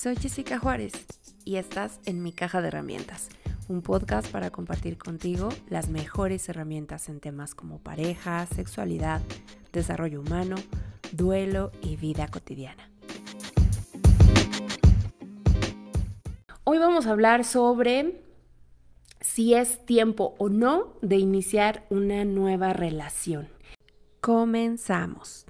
Soy Jessica Juárez y estás en Mi Caja de Herramientas, un podcast para compartir contigo las mejores herramientas en temas como pareja, sexualidad, desarrollo humano, duelo y vida cotidiana. Hoy vamos a hablar sobre si es tiempo o no de iniciar una nueva relación. Comenzamos.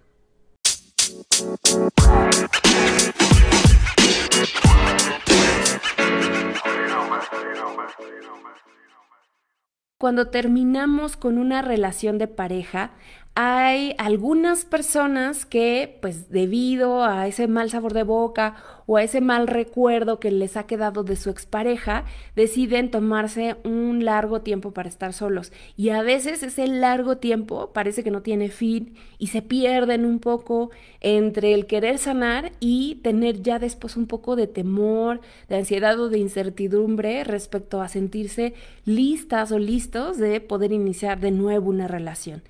Cuando terminamos con una relación de pareja, hay algunas personas que, pues debido a ese mal sabor de boca o a ese mal recuerdo que les ha quedado de su expareja, deciden tomarse un largo tiempo para estar solos. Y a veces ese largo tiempo parece que no tiene fin y se pierden un poco entre el querer sanar y tener ya después un poco de temor, de ansiedad o de incertidumbre respecto a sentirse listas o listos de poder iniciar de nuevo una relación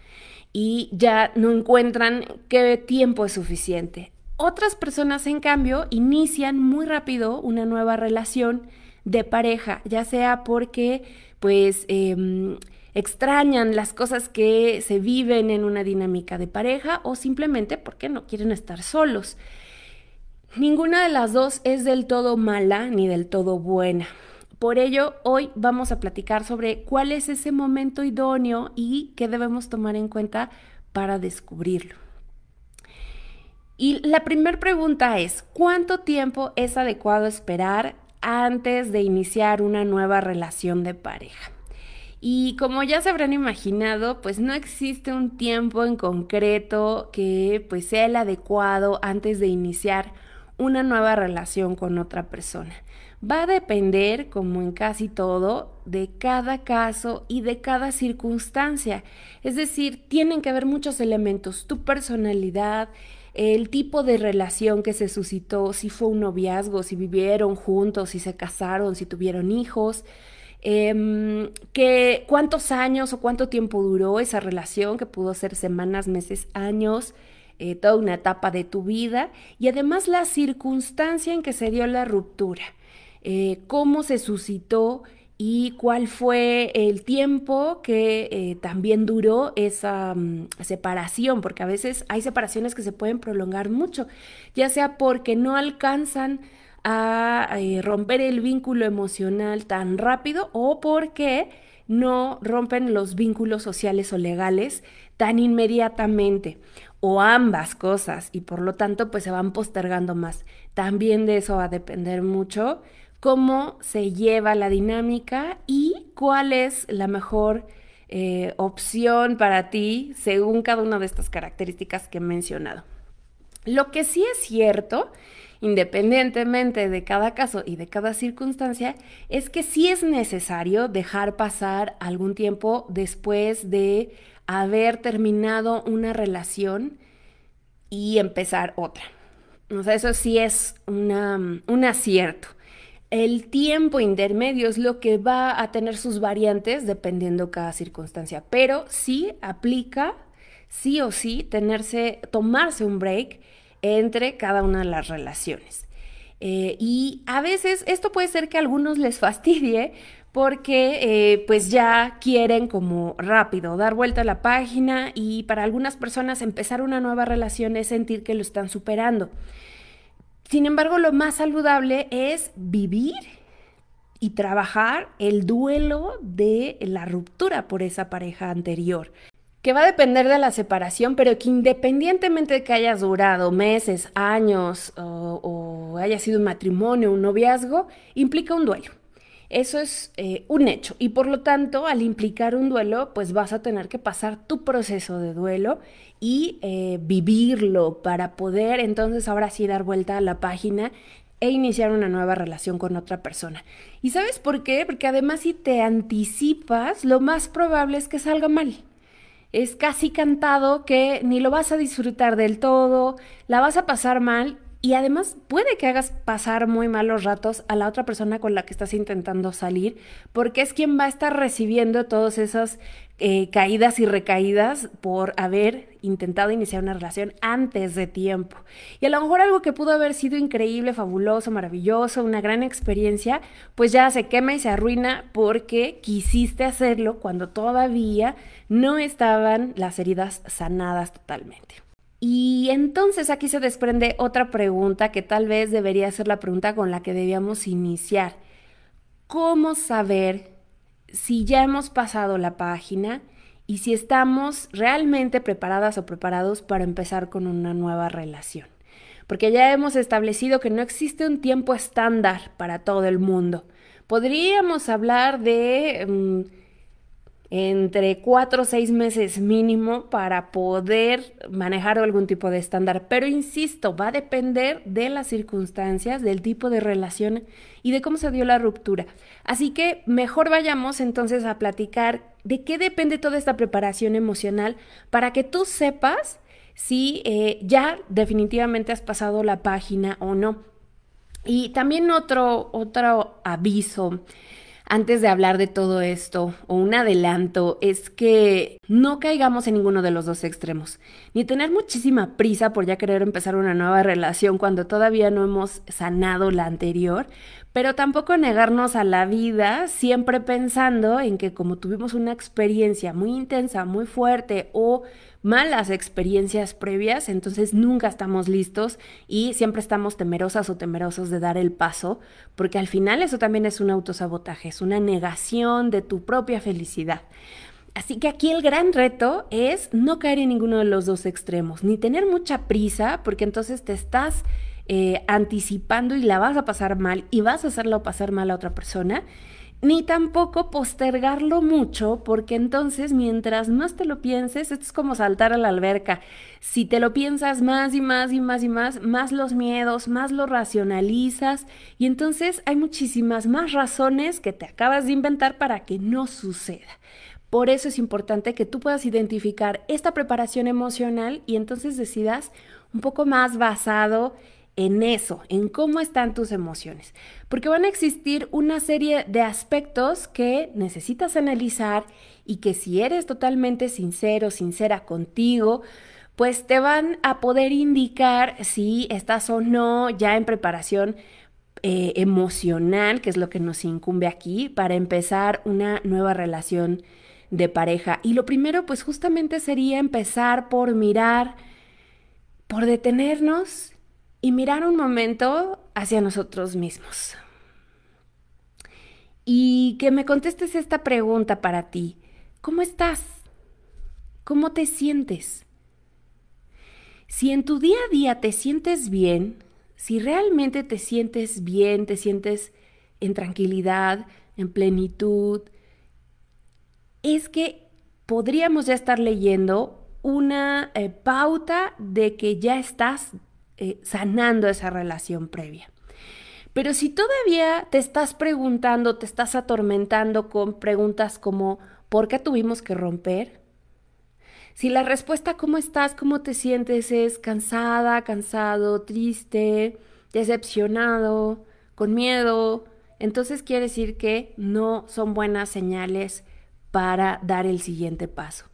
y ya no encuentran qué tiempo es suficiente. Otras personas, en cambio, inician muy rápido una nueva relación de pareja, ya sea porque pues em, extrañan las cosas que se viven en una dinámica de pareja o simplemente porque no quieren estar solos. Ninguna de las dos es del todo mala ni del todo buena. Por ello, hoy vamos a platicar sobre cuál es ese momento idóneo y qué debemos tomar en cuenta para descubrirlo. Y la primera pregunta es, ¿cuánto tiempo es adecuado esperar antes de iniciar una nueva relación de pareja? Y como ya se habrán imaginado, pues no existe un tiempo en concreto que pues sea el adecuado antes de iniciar una nueva relación con otra persona va a depender, como en casi todo, de cada caso y de cada circunstancia. Es decir, tienen que haber muchos elementos, tu personalidad, el tipo de relación que se suscitó, si fue un noviazgo, si vivieron juntos, si se casaron, si tuvieron hijos, em, que, cuántos años o cuánto tiempo duró esa relación, que pudo ser semanas, meses, años, eh, toda una etapa de tu vida, y además la circunstancia en que se dio la ruptura. Eh, cómo se suscitó y cuál fue el tiempo que eh, también duró esa mm, separación, porque a veces hay separaciones que se pueden prolongar mucho, ya sea porque no alcanzan a eh, romper el vínculo emocional tan rápido o porque no rompen los vínculos sociales o legales tan inmediatamente o ambas cosas y por lo tanto pues se van postergando más. También de eso va a depender mucho cómo se lleva la dinámica y cuál es la mejor eh, opción para ti según cada una de estas características que he mencionado. Lo que sí es cierto, independientemente de cada caso y de cada circunstancia, es que sí es necesario dejar pasar algún tiempo después de haber terminado una relación y empezar otra. O sea, eso sí es un acierto. El tiempo intermedio es lo que va a tener sus variantes dependiendo cada circunstancia, pero sí aplica, sí o sí, tenerse, tomarse un break entre cada una de las relaciones. Eh, y a veces esto puede ser que a algunos les fastidie porque eh, pues ya quieren como rápido dar vuelta a la página y para algunas personas empezar una nueva relación es sentir que lo están superando. Sin embargo, lo más saludable es vivir y trabajar el duelo de la ruptura por esa pareja anterior, que va a depender de la separación, pero que independientemente de que hayas durado meses, años o, haya sido un matrimonio, un noviazgo, implica un duelo. Eso es eh, un hecho y por lo tanto al implicar un duelo pues vas a tener que pasar tu proceso de duelo y eh, vivirlo para poder entonces ahora sí dar vuelta a la página e iniciar una nueva relación con otra persona. ¿Y sabes por qué? Porque además si te anticipas, lo más probable es que salga mal. Es casi cantado que ni lo vas a disfrutar del todo, la vas a pasar mal Y además puede que hagas pasar muy malos ratos a la otra persona con la que estás intentando salir, porque es quien va a estar recibiendo todas esas eh, caídas y recaídas por haber intentado iniciar una relación antes de tiempo. Y a lo mejor algo que pudo haber sido increíble, fabuloso, maravilloso, una gran experiencia, pues ya se quema y se arruina porque quisiste hacerlo cuando todavía no estaban las heridas sanadas totalmente. Y entonces aquí se desprende otra pregunta que tal vez debería ser la pregunta con la que debíamos iniciar. ¿Cómo saber si ya hemos pasado la página y si estamos realmente preparadas o preparados para empezar con una nueva relación? Porque ya hemos establecido que no existe un tiempo estándar para todo el mundo. Podríamos hablar de... Mm, entre cuatro o seis meses mínimo para poder manejar algún tipo de estándar. Pero insisto, va a depender de las circunstancias, del tipo de relación y de cómo se dio la ruptura. Así que mejor vayamos entonces a platicar de qué depende toda esta preparación emocional para que tú sepas si eh, ya definitivamente has pasado la página o no. Y también otro, otro aviso antes de hablar de todo esto, o un adelanto, es que no caigamos en ninguno de los dos extremos, ni tener muchísima prisa por ya querer empezar una nueva relación cuando todavía no hemos sanado la anterior, pero tampoco negarnos a la vida siempre pensando en que como tuvimos una experiencia muy intensa, muy fuerte o malas experiencias previas, entonces nunca estamos listos y siempre estamos temerosas o temerosos de dar el paso, porque al final eso también es un autosabotaje, es una negación de tu propia felicidad. Así que aquí el gran reto es no caer en ninguno de los dos extremos, ni tener mucha prisa, porque entonces te estás eh, anticipando y la vas a pasar mal y vas a hacerlo pasar mal a otra persona ni tampoco postergarlo mucho, porque entonces mientras más te lo pienses, esto es como saltar a la alberca. Si te lo piensas más y más y más y más, más los miedos, más lo racionalizas y entonces hay muchísimas más razones que te acabas de inventar para que no suceda. Por eso es importante que tú puedas identificar esta preparación emocional y entonces decidas un poco más basado en eso, en cómo están tus emociones, porque van a existir una serie de aspectos que necesitas analizar y que si eres totalmente sincero, sincera contigo, pues te van a poder indicar si estás o no ya en preparación eh, emocional, que es lo que nos incumbe aquí, para empezar una nueva relación de pareja. Y lo primero, pues justamente sería empezar por mirar, por detenernos y mirar un momento hacia nosotros mismos. Y que me contestes esta pregunta para ti. ¿Cómo estás? ¿Cómo te sientes? Si en tu día a día te sientes bien, si realmente te sientes bien, te sientes en tranquilidad, en plenitud, es que podríamos ya estar leyendo una eh, pauta de que ya estás eh, sanando esa relación previa. Pero si todavía te estás preguntando, te estás atormentando con preguntas como ¿por qué tuvimos que romper? Si la respuesta ¿cómo estás? ¿Cómo te sientes? es cansada, cansado, triste, decepcionado, con miedo, entonces quiere decir que no son buenas señales para dar el siguiente paso.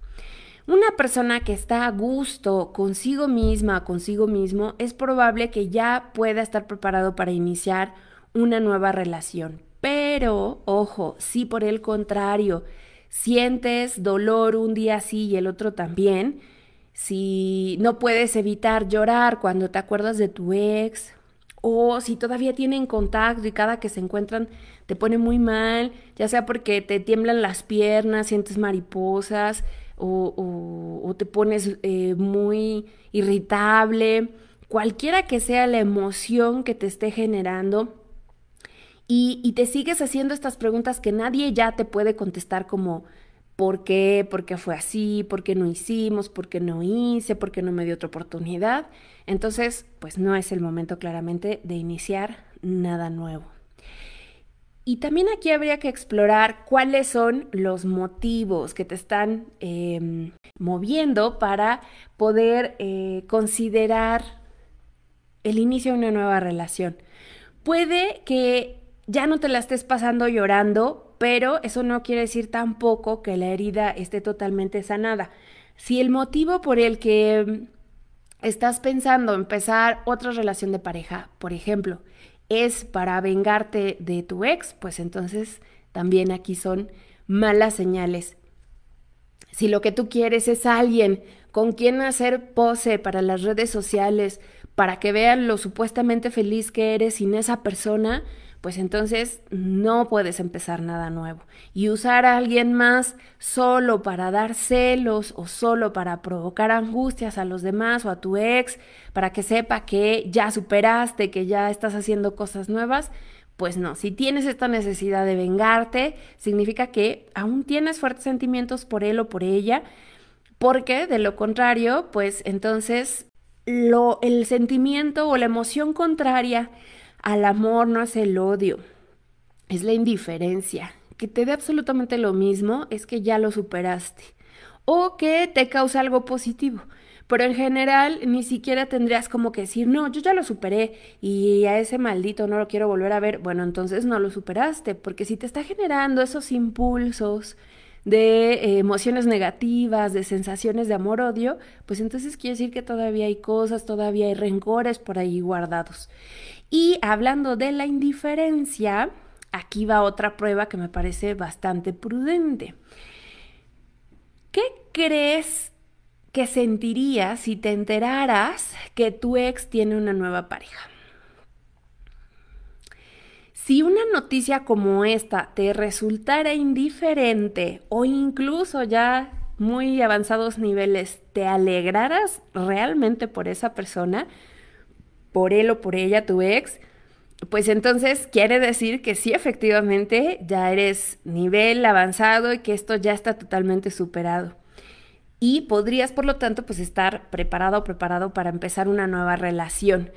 Una persona que está a gusto consigo misma, consigo mismo, es probable que ya pueda estar preparado para iniciar una nueva relación. Pero, ojo, si por el contrario sientes dolor un día sí y el otro también, si no puedes evitar llorar cuando te acuerdas de tu ex, o si todavía tienen contacto y cada que se encuentran te pone muy mal, ya sea porque te tiemblan las piernas, sientes mariposas, o, te pones eh, muy irritable, cualquiera que sea la emoción que te esté generando. Y, y, te sigues haciendo estas preguntas que nadie ya te puede contestar como ¿por qué? ¿Por qué fue así? ¿Por qué no hicimos? ¿Por qué no hice? ¿Por qué no me dio otra oportunidad? Entonces, pues no es el momento claramente de iniciar nada nuevo. Y también aquí habría que explorar cuáles son los motivos que te están em, moviendo para poder eh, considerar el inicio de una nueva relación. Puede que ya no te la estés pasando llorando, pero eso no quiere decir tampoco que la herida esté totalmente sanada. Si el motivo por el que estás pensando empezar otra relación de pareja, por ejemplo, es para vengarte de tu ex, pues entonces también aquí son malas señales. Si lo que tú quieres es alguien con quien hacer pose para las redes sociales, para que vean lo supuestamente feliz que eres sin esa persona, pues entonces no puedes empezar nada nuevo. Y usar a alguien más solo para dar celos o solo para provocar angustias a los demás o a tu ex, para que sepa que ya superaste, que ya estás haciendo cosas nuevas, pues no, si tienes esta necesidad de vengarte, significa que aún tienes fuertes sentimientos por él o por ella, porque de lo contrario, pues entonces lo, el sentimiento o la emoción contraria al amor no es el odio, es la indiferencia. Que te dé absolutamente lo mismo es que ya lo superaste. O que te causa algo positivo. Pero en general ni siquiera tendrías como que decir, no, yo ya lo superé y a ese maldito no lo quiero volver a ver. Bueno, entonces no lo superaste, porque si te está generando esos impulsos de eh, emociones negativas, de sensaciones de amor-odio, pues entonces quiere decir que todavía hay cosas, todavía hay rencores por ahí guardados. Y hablando de la indiferencia, aquí va otra prueba que me parece bastante prudente. ¿Qué crees que sentirías si te enteraras que tu ex tiene una nueva pareja? Si una noticia como esta te resultara indiferente o incluso ya muy avanzados niveles, ¿te alegraras realmente por esa persona? Por él o por ella, tu ex, pues entonces quiere decir que sí, efectivamente, ya eres nivel avanzado y que esto ya está totalmente superado. Y podrías, por lo tanto, pues estar preparado o preparado para empezar una nueva relación.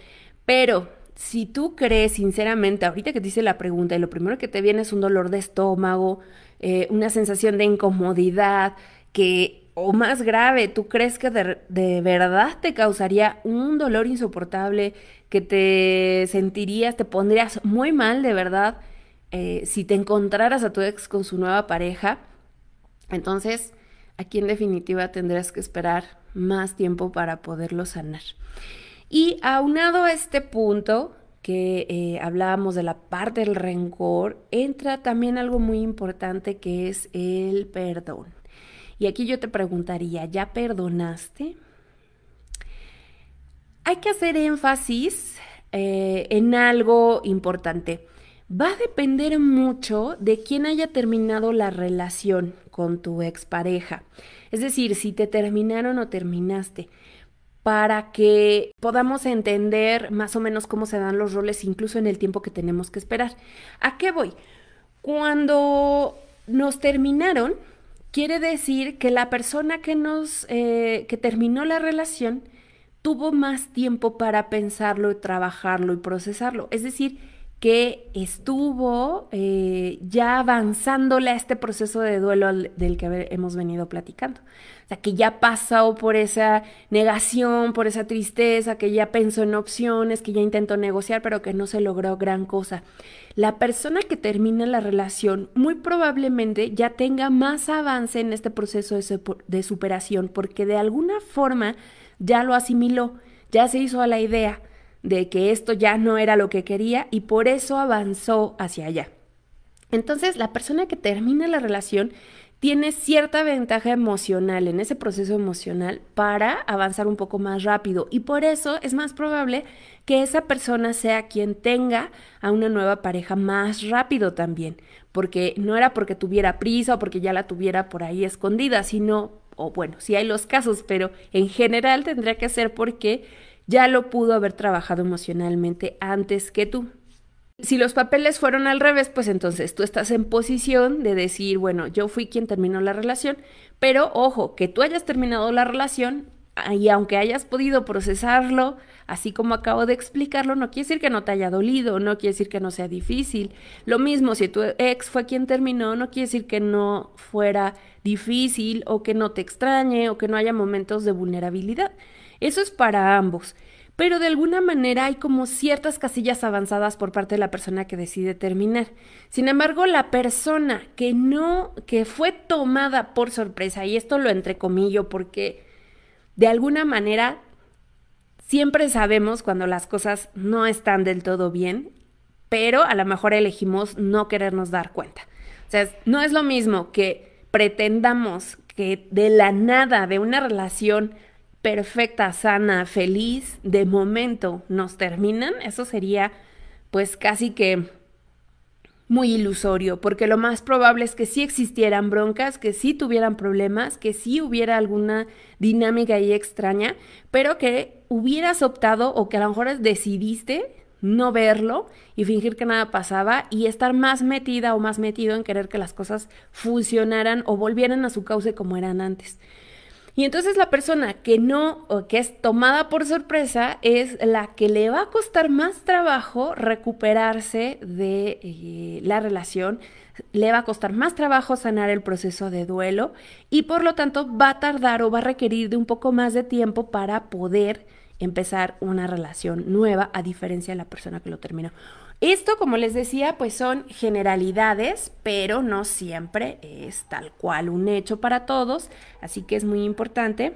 Pero si tú crees sinceramente, ahorita que te hice la pregunta y lo primero que te viene es un dolor de estómago, eh, una sensación de incomodidad, que o más grave, ¿tú crees que de, verdad te causaría un dolor insoportable, que te sentirías, te pondrías muy mal de verdad eh, si te encontraras a tu ex con su nueva pareja? Entonces, aquí en definitiva tendrás que esperar más tiempo para poderlo sanar. Y aunado a este punto que eh, hablábamos de la parte del rencor, entra también algo muy importante que es el perdón. Y aquí yo te preguntaría, ¿ya perdonaste? Hay que hacer énfasis eh, en algo importante. Va a depender mucho de quién haya terminado la relación con tu expareja. Es decir, si te terminaron o terminaste para que podamos entender más o menos cómo se dan los roles incluso en el tiempo que tenemos que esperar. ¿A qué voy? Cuando nos terminaron, quiere decir que la persona que nos, eh, que terminó la relación tuvo más tiempo para pensarlo trabajarlo y procesarlo. Es decir, que estuvo eh, ya avanzándole a este proceso de duelo del que hemos venido platicando. O sea, que ya pasó por esa negación, por esa tristeza, que ya pensó en opciones, que ya intentó negociar, pero que no se logró gran cosa. La persona que termina la relación muy probablemente ya tenga más avance en este proceso de, de superación, porque de alguna forma ya lo asimiló, ya se hizo a la idea de que esto ya no era lo que quería y por eso avanzó hacia allá. Entonces, la persona que termina la relación tiene cierta ventaja emocional en ese proceso emocional para avanzar un poco más rápido y por eso es más probable que esa persona sea quien tenga a una nueva pareja más rápido también, porque no era porque tuviera prisa o porque ya la tuviera por ahí escondida, sino, o bueno, sí hay los casos, pero en general tendría que ser porque ya lo pudo haber trabajado emocionalmente antes que tú. Si los papeles fueron al revés, pues entonces tú estás en posición de decir, bueno, yo fui quien terminó la relación, pero ojo, que tú hayas terminado la relación y aunque hayas podido procesarlo, así como acabo de explicarlo, no quiere decir que no te haya dolido, no quiere decir que no sea difícil. Lo mismo, si tu ex fue quien terminó, no quiere decir que no fuera difícil o que no te extrañe o que no haya momentos de vulnerabilidad. Eso es para ambos. pero de alguna manera hay como ciertas casillas avanzadas por parte de la persona que decide terminar. Sin embargo, la persona que no, que fue tomada por sorpresa, y esto lo entrecomillo porque de alguna manera siempre sabemos cuando las cosas no están del todo bien, pero a lo mejor elegimos no querernos dar cuenta. O sea, no es lo mismo que pretendamos que de la nada, de una relación perfecta, sana, feliz, de momento nos terminan, eso sería pues casi que muy ilusorio, porque lo más probable es que sí existieran broncas, que sí tuvieran problemas, que sí hubiera alguna dinámica ahí extraña, pero que hubieras optado o que a lo mejor decidiste no verlo y fingir que nada pasaba y estar más metida o más metido en querer que las cosas funcionaran o volvieran a su cauce como eran antes. Y entonces la persona que no, o que es tomada por sorpresa, es la que le va a costar más trabajo recuperarse de eh, la relación, le va a costar más trabajo sanar el proceso de duelo y por lo tanto va a tardar o va a requerir de un poco más de tiempo para poder empezar una relación nueva a diferencia de la persona que lo terminó. Esto, como les decía, pues son generalidades, pero no siempre es tal cual un hecho para todos, así que es muy importante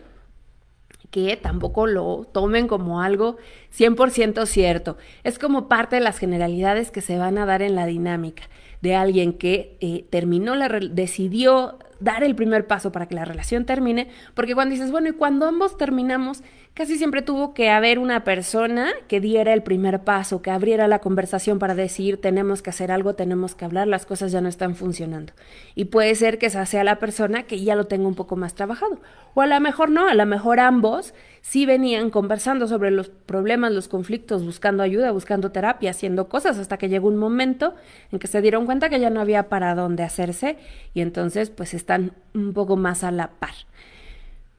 que tampoco lo tomen como algo 100% cierto. Es como parte de las generalidades que se van a dar en la dinámica de alguien que eh, terminó, la decidió dar el primer paso para que la relación termine, porque cuando dices, bueno, y cuando ambos terminamos, casi siempre tuvo que haber una persona que diera el primer paso, que abriera la conversación para decir, tenemos que hacer algo, tenemos que hablar, las cosas ya no están funcionando. Y puede ser que esa sea la persona que ya lo tenga un poco más trabajado. O a lo mejor no, a lo mejor ambos sí venían conversando sobre los problemas, los conflictos, buscando ayuda, buscando terapia, haciendo cosas, hasta que llegó un momento en que se dieron cuenta que ya no había para dónde hacerse y entonces pues están un poco más a la par.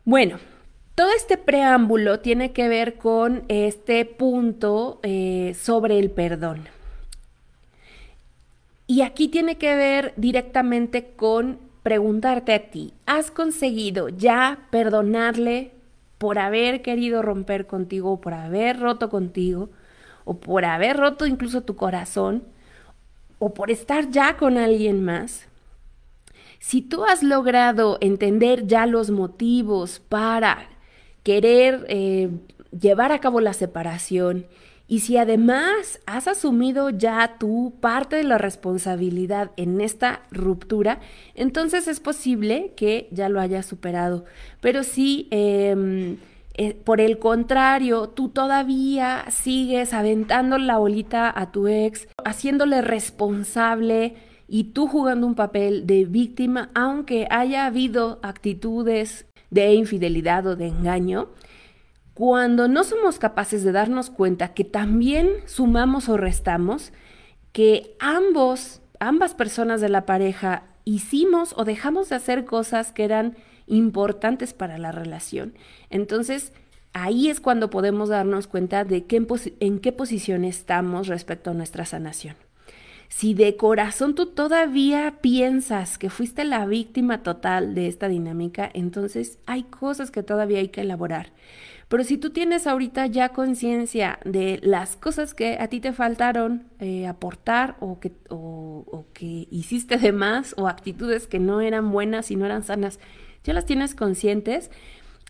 Bueno, todo este preámbulo tiene que ver con este punto eh, sobre el perdón. Y aquí tiene que ver directamente con preguntarte a ti, ¿has conseguido ya perdonarle por haber querido romper contigo, o por haber roto contigo, o por haber roto incluso tu corazón, o por estar ya con alguien más? Si tú has logrado entender ya los motivos para querer eh, llevar a cabo la separación y si además has asumido ya tu parte de la responsabilidad en esta ruptura, entonces es posible que ya lo hayas superado. Pero si em, eh, por el contrario, tú todavía sigues aventando la bolita a tu ex, haciéndole responsable y tú jugando un papel de víctima, aunque haya habido actitudes de infidelidad o de engaño, cuando no somos capaces de darnos cuenta que también sumamos o restamos, que ambos, ambas personas de la pareja hicimos o dejamos de hacer cosas que eran importantes para la relación, entonces ahí es cuando podemos darnos cuenta de qué, en qué posición estamos respecto a nuestra sanación. Si de corazón tú todavía piensas que fuiste la víctima total de esta dinámica, entonces hay cosas que todavía hay que elaborar. Pero si tú tienes ahorita ya conciencia de las cosas que a ti te faltaron eh, aportar o que, o que hiciste de más o actitudes que no eran buenas y no eran sanas, ya las tienes conscientes,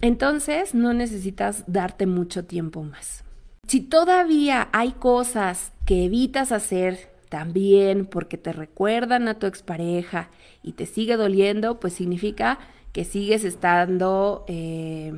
entonces no necesitas darte mucho tiempo más. Si todavía hay cosas que evitas hacer también porque te recuerdan a tu expareja y te sigue doliendo, pues significa que sigues estando eh,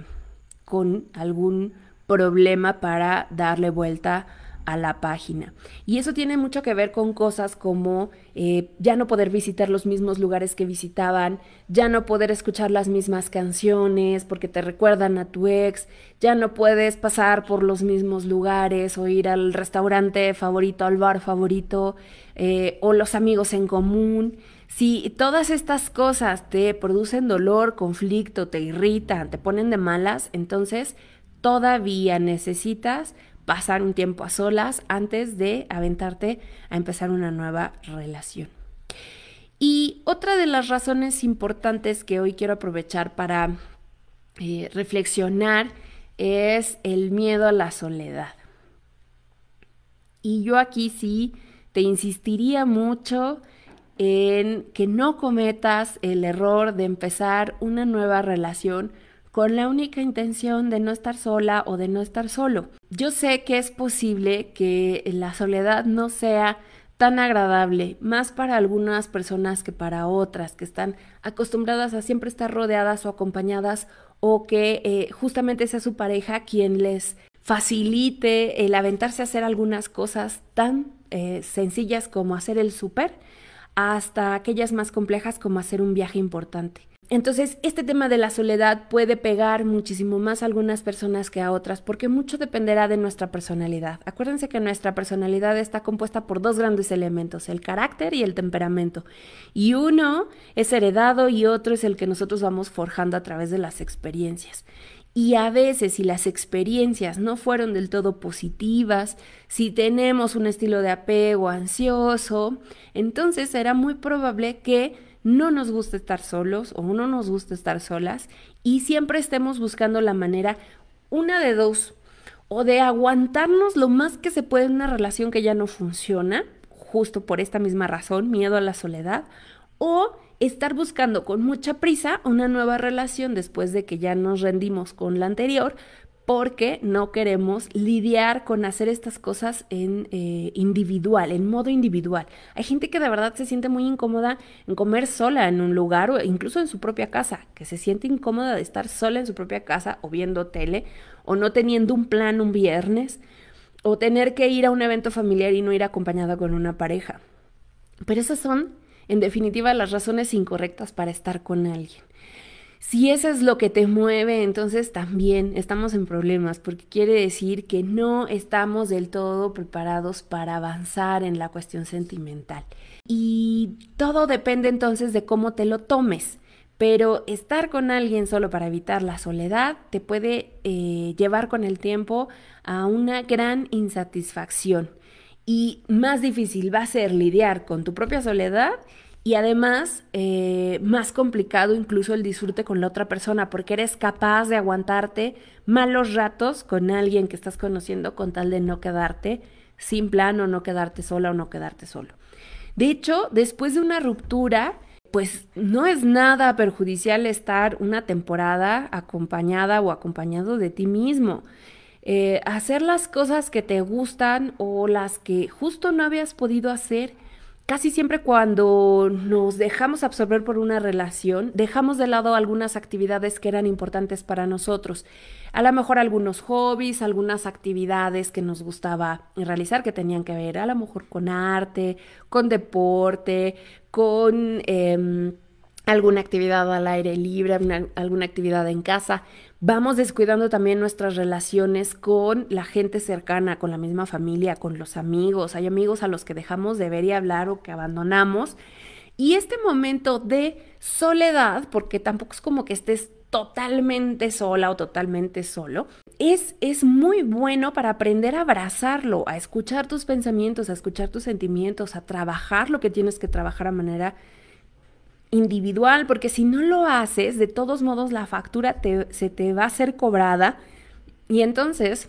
con algún problema para darle vuelta a la página. Y eso tiene mucho que ver con cosas como eh, ya no poder visitar los mismos lugares que visitaban, ya no poder escuchar las mismas canciones porque te recuerdan a tu ex, ya no puedes pasar por los mismos lugares o ir al restaurante favorito, al bar favorito eh, o los amigos en común. Si todas estas cosas te producen dolor, conflicto, te irritan, te ponen de malas, entonces todavía necesitas pasar un tiempo a solas antes de aventarte a empezar una nueva relación. Y otra de las razones importantes que hoy quiero aprovechar para eh, reflexionar es el miedo a la soledad. Y yo aquí sí te insistiría mucho en que no cometas el error de empezar una nueva relación con la única intención de no estar sola o de no estar solo. Yo sé que es posible que la soledad no sea tan agradable, más para algunas personas que para otras, que están acostumbradas a siempre estar rodeadas o acompañadas o que eh, justamente sea su pareja quien les facilite el aventarse a hacer algunas cosas tan eh, sencillas como hacer el súper hasta aquellas más complejas como hacer un viaje importante. Entonces, este tema de la soledad puede pegar muchísimo más a algunas personas que a otras, porque mucho dependerá de nuestra personalidad. Acuérdense que nuestra personalidad está compuesta por dos grandes elementos, el carácter y el temperamento. Y uno es heredado y otro es el que nosotros vamos forjando a través de las experiencias. Y a veces si las experiencias no fueron del todo positivas, si tenemos un estilo de apego ansioso, entonces será muy probable que no nos guste estar solos o no nos guste estar solas y siempre estemos buscando la manera, una de dos, o de aguantarnos lo más que se puede en una relación que ya no funciona, justo por esta misma razón, miedo a la soledad, o estar buscando con mucha prisa una nueva relación después de que ya nos rendimos con la anterior, porque no queremos lidiar con hacer estas cosas en eh, individual, en modo individual. Hay gente que de verdad se siente muy incómoda en comer sola en un lugar o incluso en su propia casa, que se siente incómoda de estar sola en su propia casa o viendo tele o no teniendo un plan un viernes o tener que ir a un evento familiar y no ir acompañada con una pareja. Pero esas son en definitiva, las razones incorrectas para estar con alguien. Si eso es lo que te mueve, entonces también estamos en problemas, porque quiere decir que no estamos del todo preparados para avanzar en la cuestión sentimental. Y todo depende entonces de cómo te lo tomes. Pero estar con alguien solo para evitar la soledad te puede eh, llevar con el tiempo a una gran insatisfacción y más difícil va a ser lidiar con tu propia soledad y además eh, más complicado incluso el disfrute con la otra persona porque eres capaz de aguantarte malos ratos con alguien que estás conociendo con tal de no quedarte sin plan o no quedarte sola o no quedarte solo. De hecho, después de una ruptura, pues no es nada perjudicial estar una temporada acompañada o acompañado de ti mismo. Eh, hacer las cosas que te gustan o las que justo no habías podido hacer. Casi siempre cuando nos dejamos absorber por una relación, dejamos de lado algunas actividades que eran importantes para nosotros. A lo mejor algunos hobbies, algunas actividades que nos gustaba realizar que tenían que ver a lo mejor con arte, con deporte, con... Em, alguna actividad al aire libre, alguna actividad en casa. Vamos descuidando también nuestras relaciones con la gente cercana, con la misma familia, con los amigos. Hay amigos a los que dejamos de ver y hablar o que abandonamos. Y este momento de soledad, porque tampoco es como que estés totalmente sola o totalmente solo, es, es muy bueno para aprender a abrazarlo, a escuchar tus pensamientos, a escuchar tus sentimientos, a trabajar lo que tienes que trabajar a manera individual, porque si no lo haces, de todos modos la factura se te va a ser cobrada y entonces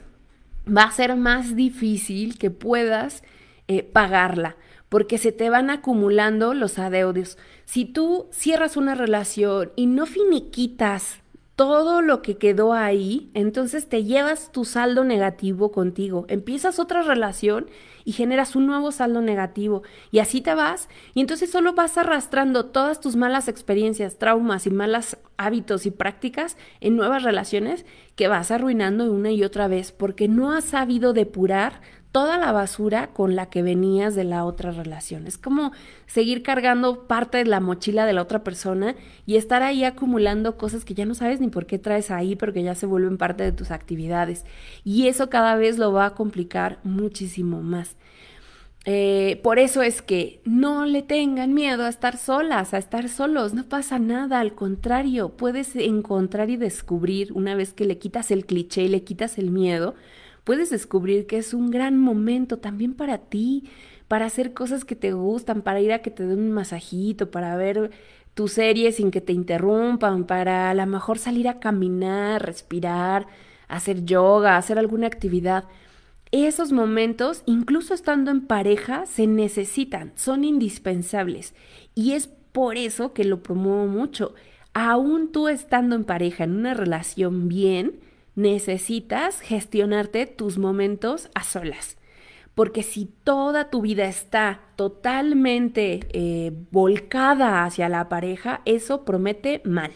va a ser más difícil que puedas eh, pagarla, porque se te van acumulando los adeudos. Si tú cierras una relación y no finiquitas todo lo que quedó ahí, entonces te llevas tu saldo negativo contigo. Empiezas otra relación y generas un nuevo saldo negativo y así te vas y entonces solo vas arrastrando todas tus malas experiencias, traumas y malos hábitos y prácticas en nuevas relaciones que vas arruinando una y otra vez porque no has sabido depurar toda la basura con la que venías de la otra relación. Es como seguir cargando parte de la mochila de la otra persona y estar ahí acumulando cosas que ya no sabes ni por qué traes ahí, pero que ya se vuelven parte de tus actividades. Y eso cada vez lo va a complicar muchísimo más. Eh, por eso es que no le tengan miedo a estar solas, a estar solos, no pasa nada, al contrario, puedes encontrar y descubrir una vez que le quitas el cliché y le quitas el miedo, puedes descubrir que es un gran momento también para ti, para hacer cosas que te gustan, para ir a que te den un masajito, para ver tu serie sin que te interrumpan, para a lo mejor salir a caminar, respirar, hacer yoga, hacer alguna actividad. Esos momentos, incluso estando en pareja, se necesitan, son indispensables. Y es por eso que lo promuevo mucho. Aún tú estando en pareja, en una relación bien, necesitas gestionarte tus momentos a solas. Porque si toda tu vida está totalmente eh, volcada hacia la pareja, eso promete mal.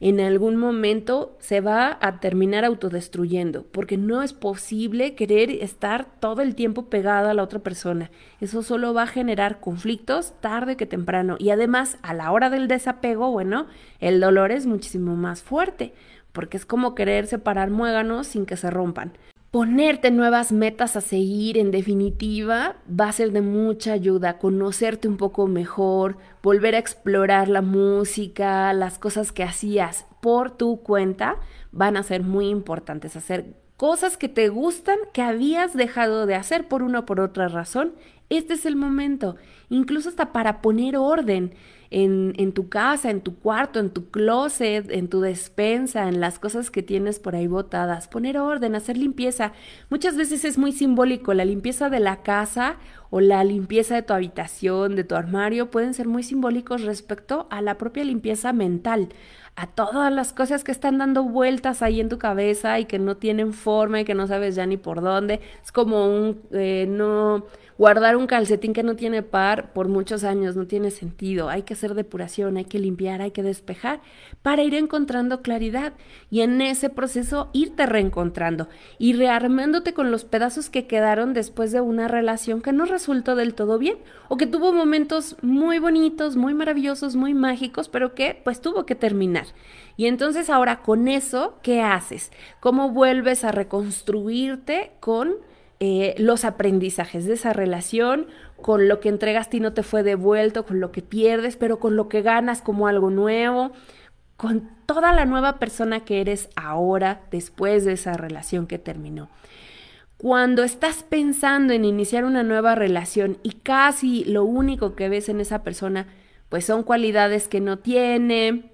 En algún momento se va a terminar autodestruyendo, porque no es posible querer estar todo el tiempo pegado a la otra persona. Eso solo va a generar conflictos tarde que temprano. Y además, a la hora del desapego, bueno, el dolor es muchísimo más fuerte, porque es como querer separar muéganos sin que se rompan. Ponerte nuevas metas a seguir, en definitiva, va a ser de mucha ayuda, conocerte un poco mejor, volver a explorar la música, las cosas que hacías por tu cuenta, van a ser muy importantes, hacer cosas que te gustan, que habías dejado de hacer por una o por otra razón. Este es el momento, incluso hasta para poner orden en, tu casa, en tu cuarto, en tu closet, en tu despensa, en las cosas que tienes por ahí botadas. Poner orden, hacer limpieza. Muchas veces es muy simbólico. La limpieza de la casa o la limpieza de tu habitación, de tu armario, pueden ser muy simbólicos respecto a la propia limpieza mental a todas las cosas que están dando vueltas ahí en tu cabeza y que no tienen forma y que no sabes ya ni por dónde. Es como un eh, no Guardar un calcetín que no tiene par por muchos años no tiene sentido. Hay que hacer depuración, hay que limpiar, hay que despejar para ir encontrando claridad y en ese proceso irte reencontrando y rearmándote con los pedazos que quedaron después de una relación que no resultó del todo bien o que tuvo momentos muy bonitos, muy maravillosos, muy mágicos, pero que pues tuvo que terminar. Y entonces ahora con eso, ¿qué haces? ¿Cómo vuelves a reconstruirte con eh, los aprendizajes de esa relación, con lo que entregaste y no te fue devuelto, con lo que pierdes, pero con lo que ganas como algo nuevo, con toda la nueva persona que eres ahora después de esa relación que terminó. Cuando estás pensando en iniciar una nueva relación y casi lo único que ves en esa persona, pues son cualidades que no tiene,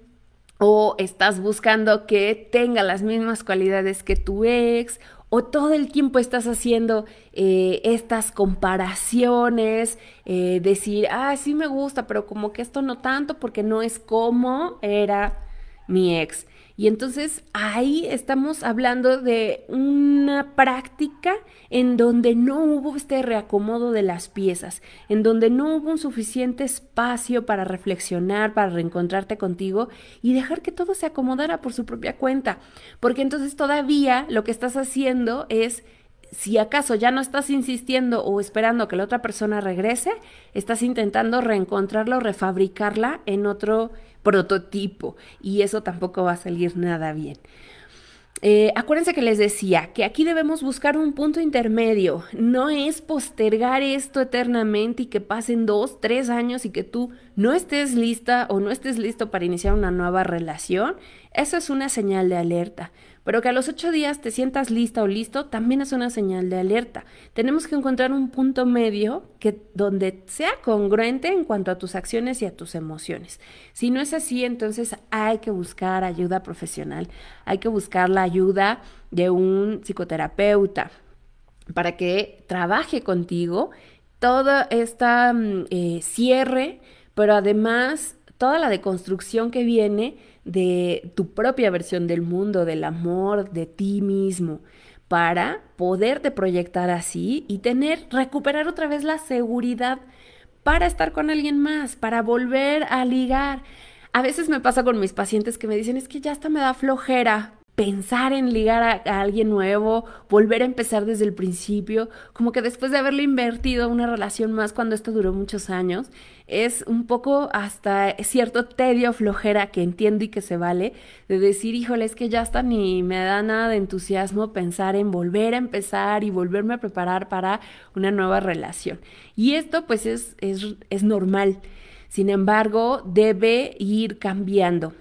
o estás buscando que tenga las mismas cualidades que tu ex, o todo el tiempo estás haciendo eh, estas comparaciones, eh, decir, ah, sí me gusta, pero como que esto no tanto porque no es como era mi ex. Y entonces ahí estamos hablando de una práctica en donde no hubo este reacomodo de las piezas, en donde no hubo un suficiente espacio para reflexionar, para reencontrarte contigo y dejar que todo se acomodara por su propia cuenta. Porque entonces todavía lo que estás haciendo es si acaso ya no estás insistiendo o esperando que la otra persona regrese, estás intentando reencontrarla o refabricarla en otro prototipo y eso tampoco va a salir nada bien. Eh, acuérdense que les decía que aquí debemos buscar un punto intermedio. No es postergar esto eternamente y que pasen dos, tres años y que tú no estés lista o no estés listo para iniciar una nueva relación. Eso es una señal de alerta. Pero que a los ocho días te sientas lista o listo también es una señal de alerta. Tenemos que encontrar un punto medio que donde sea congruente en cuanto a tus acciones y a tus emociones. Si no es así, entonces hay que buscar ayuda profesional, hay que buscar la ayuda de un psicoterapeuta para que trabaje contigo todo este cierre, pero además toda la deconstrucción que viene de tu propia versión del mundo, del amor, de ti mismo, para poderte proyectar así y tener, recuperar otra vez la seguridad para estar con alguien más, para volver a ligar. A veces me pasa con mis pacientes que me dicen, es que ya hasta me da flojera pensar en ligar a, alguien nuevo, volver a empezar desde el principio, como que después de haberle invertido una relación más cuando esto duró muchos años, es un poco hasta cierto tedio, flojera que entiendo y que se vale, de decir, híjole, es que ya hasta ni me da nada de entusiasmo pensar en volver a empezar y volverme a preparar para una nueva relación. Y esto pues es, es, es normal. Sin embargo, debe ir cambiando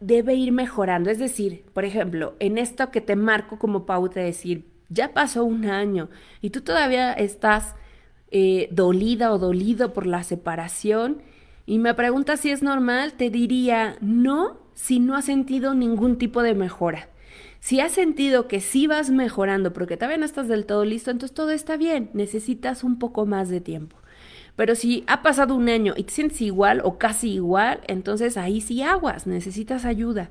debe ir mejorando. Es decir, por ejemplo, en esto que te marco como pauta, decir, ya pasó un año y tú todavía estás eh, dolida o dolido por la separación y me preguntas si es normal, te diría no si no has sentido ningún tipo de mejora. Si has sentido que sí vas mejorando, porque todavía no estás del todo listo, entonces todo está bien, necesitas un poco más de tiempo. Pero si ha pasado un año y te sientes igual o casi igual, entonces ahí sí aguas, necesitas ayuda.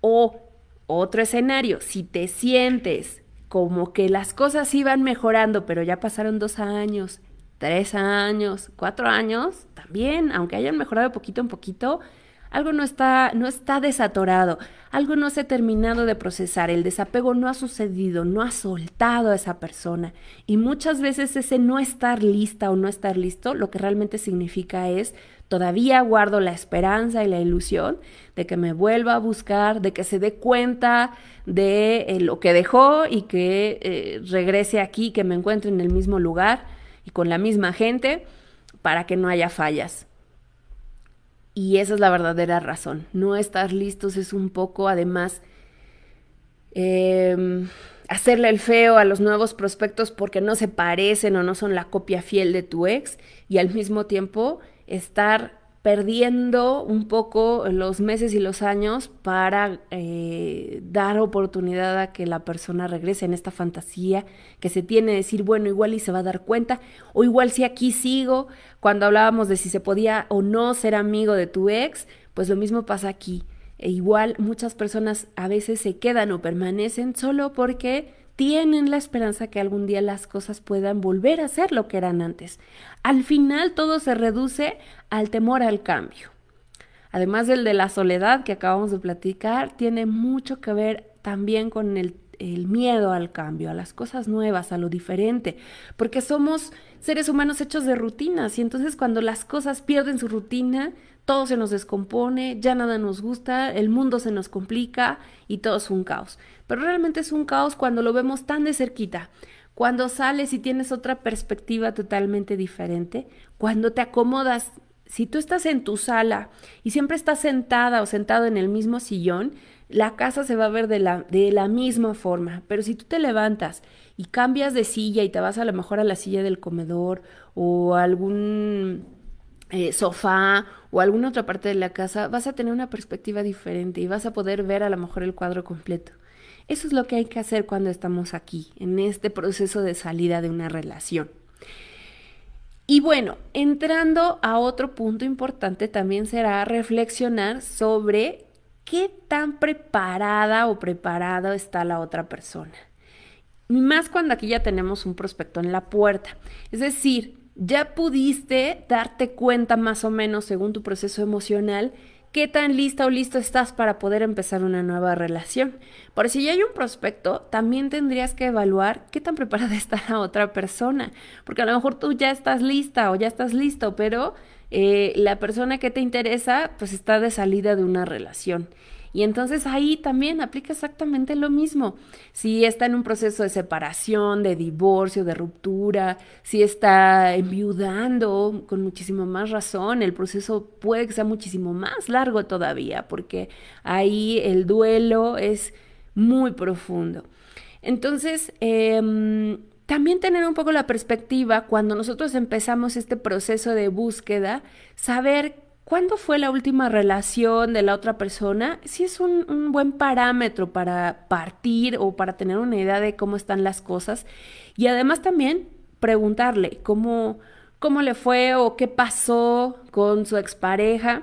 O otro escenario, si te sientes como que las cosas iban mejorando, pero ya pasaron dos años, tres años, cuatro años, también, aunque hayan mejorado poquito en poquito, algo no está, no está desatorado, algo no se ha terminado de procesar, el desapego no ha sucedido, no ha soltado a esa persona. Y muchas veces ese no estar lista o no estar listo, lo que realmente significa es todavía guardo la esperanza y la ilusión de que me vuelva a buscar, de que se dé cuenta de eh, lo que dejó y que eh, regrese aquí, que me encuentre en el mismo lugar y con la misma gente para que no haya fallas. Y esa es la verdadera razón. No estar listos es un poco, además, em, hacerle el feo a los nuevos prospectos porque no se parecen o no son la copia fiel de tu ex y al mismo tiempo estar perdiendo un poco los meses y los años para eh, dar oportunidad a que la persona regrese en esta fantasía que se tiene de decir, bueno, igual y se va a dar cuenta, o igual si aquí sigo, cuando hablábamos de si se podía o no ser amigo de tu ex, pues lo mismo pasa aquí. E igual muchas personas a veces se quedan o permanecen solo porque tienen la esperanza que algún día las cosas puedan volver a ser lo que eran antes. Al final todo se reduce al temor al cambio. Además del de la soledad que acabamos de platicar, tiene mucho que ver también con el, el miedo al cambio, a las cosas nuevas, a lo diferente, porque somos seres humanos hechos de rutinas y entonces cuando las cosas pierden su rutina, todo se nos descompone, ya nada nos gusta, el mundo se nos complica y todo es un caos. Pero realmente es un caos cuando lo vemos tan de cerquita, cuando sales y tienes otra perspectiva totalmente diferente, cuando te acomodas. Si tú estás en tu sala y siempre estás sentada o sentado en el mismo sillón, la casa se va a ver de la, de la misma forma. Pero si tú te levantas y cambias de silla y te vas a lo mejor a la silla del comedor o a algún eh, sofá o alguna otra parte de la casa, vas a tener una perspectiva diferente y vas a poder ver a lo mejor el cuadro completo. Eso es lo que hay que hacer cuando estamos aquí, en este proceso de salida de una relación. Y bueno, entrando a otro punto importante también será reflexionar sobre qué tan preparada o preparada está la otra persona. Más cuando aquí ya tenemos un prospecto en la puerta. Es decir, ya pudiste darte cuenta más o menos según tu proceso emocional qué tan lista o listo estás para poder empezar una nueva relación. Por si ya hay un prospecto, también tendrías que evaluar qué tan preparada está la otra persona, porque a lo mejor tú ya estás lista o ya estás listo, pero eh, la persona que te interesa pues está de salida de una relación. Y entonces ahí también aplica exactamente lo mismo. Si está en un proceso de separación, de divorcio, de ruptura, si está enviudando, con muchísimo más razón, el proceso puede que sea muchísimo más largo todavía, porque ahí el duelo es muy profundo. Entonces, em, también tener un poco la perspectiva cuando nosotros empezamos este proceso de búsqueda, saber ¿Cuándo fue la última relación de la otra persona? Sí es un, buen parámetro para partir o para tener una idea de cómo están las cosas. Y además también preguntarle cómo, cómo le fue o qué pasó con su expareja,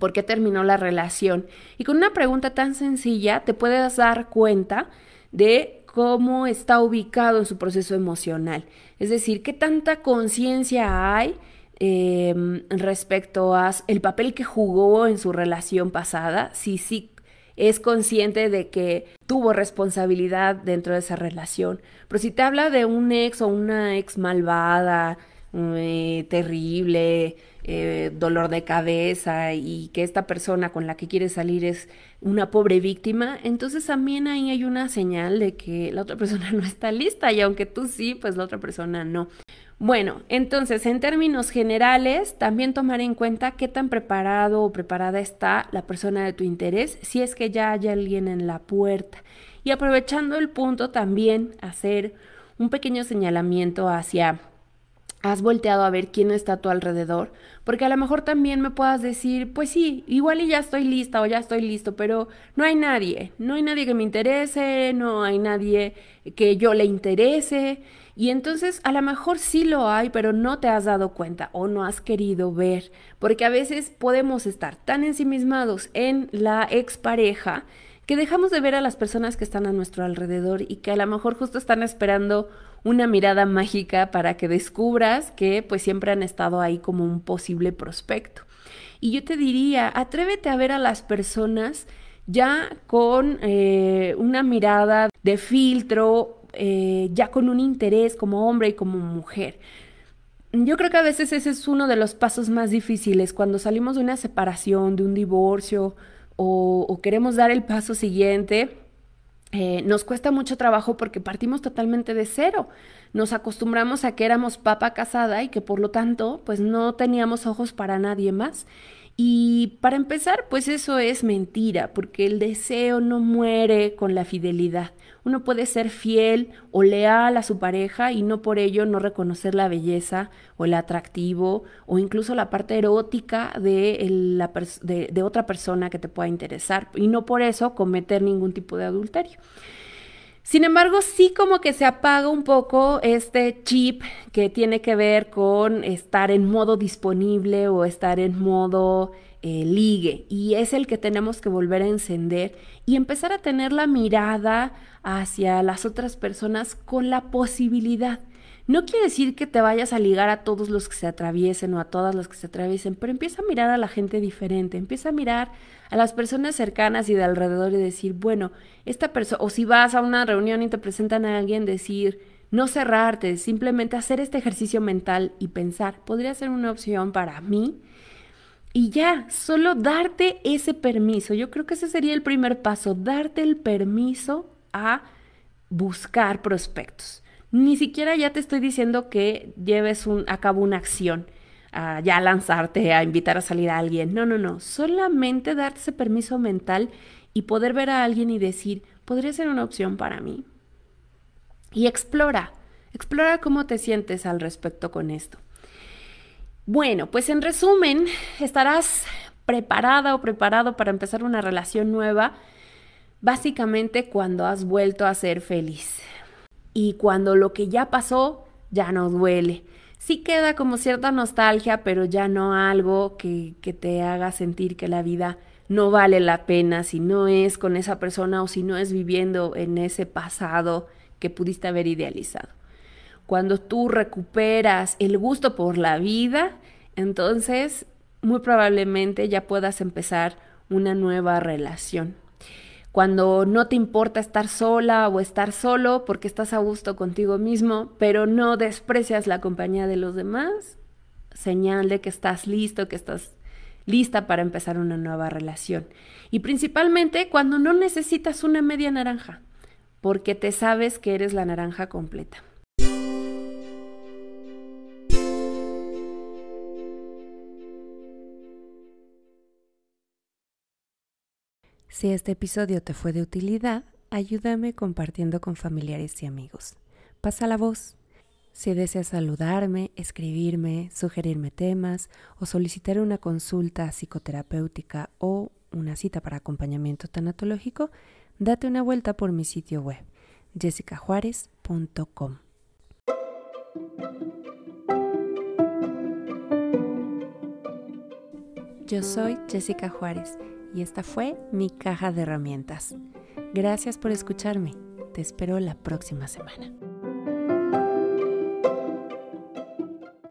por qué terminó la relación. Y con una pregunta tan sencilla te puedes dar cuenta de cómo está ubicado en su proceso emocional. Es decir, qué tanta conciencia hay Em, respecto a el papel que jugó en su relación pasada, si sí es consciente de que tuvo responsabilidad dentro de esa relación. Pero si te habla de un ex o una ex malvada, eh, terrible, eh, dolor de cabeza y que esta persona con la que quiere salir es una pobre víctima, entonces también ahí hay una señal de que la otra persona no está lista y aunque tú sí, pues la otra persona no. Bueno, entonces en términos generales, también tomar en cuenta qué tan preparado o preparada está la persona de tu interés, si es que ya hay alguien en la puerta. Y aprovechando el punto, también hacer un pequeño señalamiento hacia has volteado a ver quién está a tu alrededor, porque a lo mejor también me puedas decir, pues sí, igual y ya estoy lista o ya estoy listo, pero no hay nadie, no hay nadie que me interese, no hay nadie que yo le interese, y entonces a lo mejor sí lo hay, pero no te has dado cuenta o no has querido ver, porque a veces podemos estar tan ensimismados en la expareja que dejamos de ver a las personas que están a nuestro alrededor y que a lo mejor justo están esperando una mirada mágica para que descubras que pues siempre han estado ahí como un posible prospecto. Y yo te diría, atrévete a ver a las personas ya con eh, una mirada de filtro, eh, ya con un interés como hombre y como mujer. Yo creo que a veces ese es uno de los pasos más difíciles cuando salimos de una separación, de un divorcio o queremos dar el paso siguiente eh, nos cuesta mucho trabajo porque partimos totalmente de cero. Nos acostumbramos a que éramos papa casada y que por lo tanto pues no teníamos ojos para nadie más. Y para empezar, pues eso es mentira, porque el deseo no muere con la fidelidad. Uno puede ser fiel o leal a su pareja y no por ello no reconocer la belleza o el atractivo o incluso la parte erótica de, la de otra persona que te pueda interesar y no por eso cometer ningún tipo de adulterio. Sin embargo, sí como que se apaga un poco este chip que tiene que ver con estar en modo disponible o estar en modo eh, ligue. Y es el que tenemos que volver a encender y empezar a tener la mirada hacia las otras personas con la posibilidad no quiere decir que te vayas a ligar a todos los que se atraviesen o a todas las que se atraviesen, pero empieza a mirar a la gente diferente, empieza a mirar a las personas cercanas y de alrededor y decir, bueno, esta persona, o si vas a una reunión y te presentan a alguien, decir, no cerrarte, simplemente hacer este ejercicio mental y pensar, podría ser una opción para mí. Y ya, solo darte ese permiso. Yo creo que ese sería el primer paso, darte el permiso a buscar prospectos. Ni siquiera ya te estoy diciendo que lleves un, a cabo una acción, a ya lanzarte, a invitar a salir a alguien. No, no, no. Solamente darte ese permiso mental y poder ver a alguien y decir, podría ser una opción para mí. Y explora, explora cómo te sientes al respecto con esto. Bueno, pues en resumen, estarás preparada o preparado para empezar una relación nueva, básicamente cuando has vuelto a ser feliz y cuando lo que ya pasó ya no duele. Sí queda como cierta nostalgia, pero ya no algo que, que te haga sentir que la vida no vale la pena si no es con esa persona o si no es viviendo en ese pasado que pudiste haber idealizado. Cuando tú recuperas el gusto por la vida, entonces muy probablemente ya puedas empezar una nueva relación cuando no te importa estar sola o estar solo porque estás a gusto contigo mismo, pero no desprecias la compañía de los demás, señal de que estás listo, que estás lista para empezar una nueva relación. Y principalmente cuando no necesitas una media naranja, porque te sabes que eres la naranja completa. Si este episodio te fue de utilidad, ayúdame compartiendo con familiares y amigos. Pasa la voz. Si deseas saludarme, escribirme, sugerirme temas o solicitar una consulta psicoterapéutica o una cita para acompañamiento tanatológico, date una vuelta por mi sitio web jessicajuárez.com. Yo soy Jessica Juárez y esta fue mi caja de herramientas. Gracias por escucharme. Te espero la próxima semana.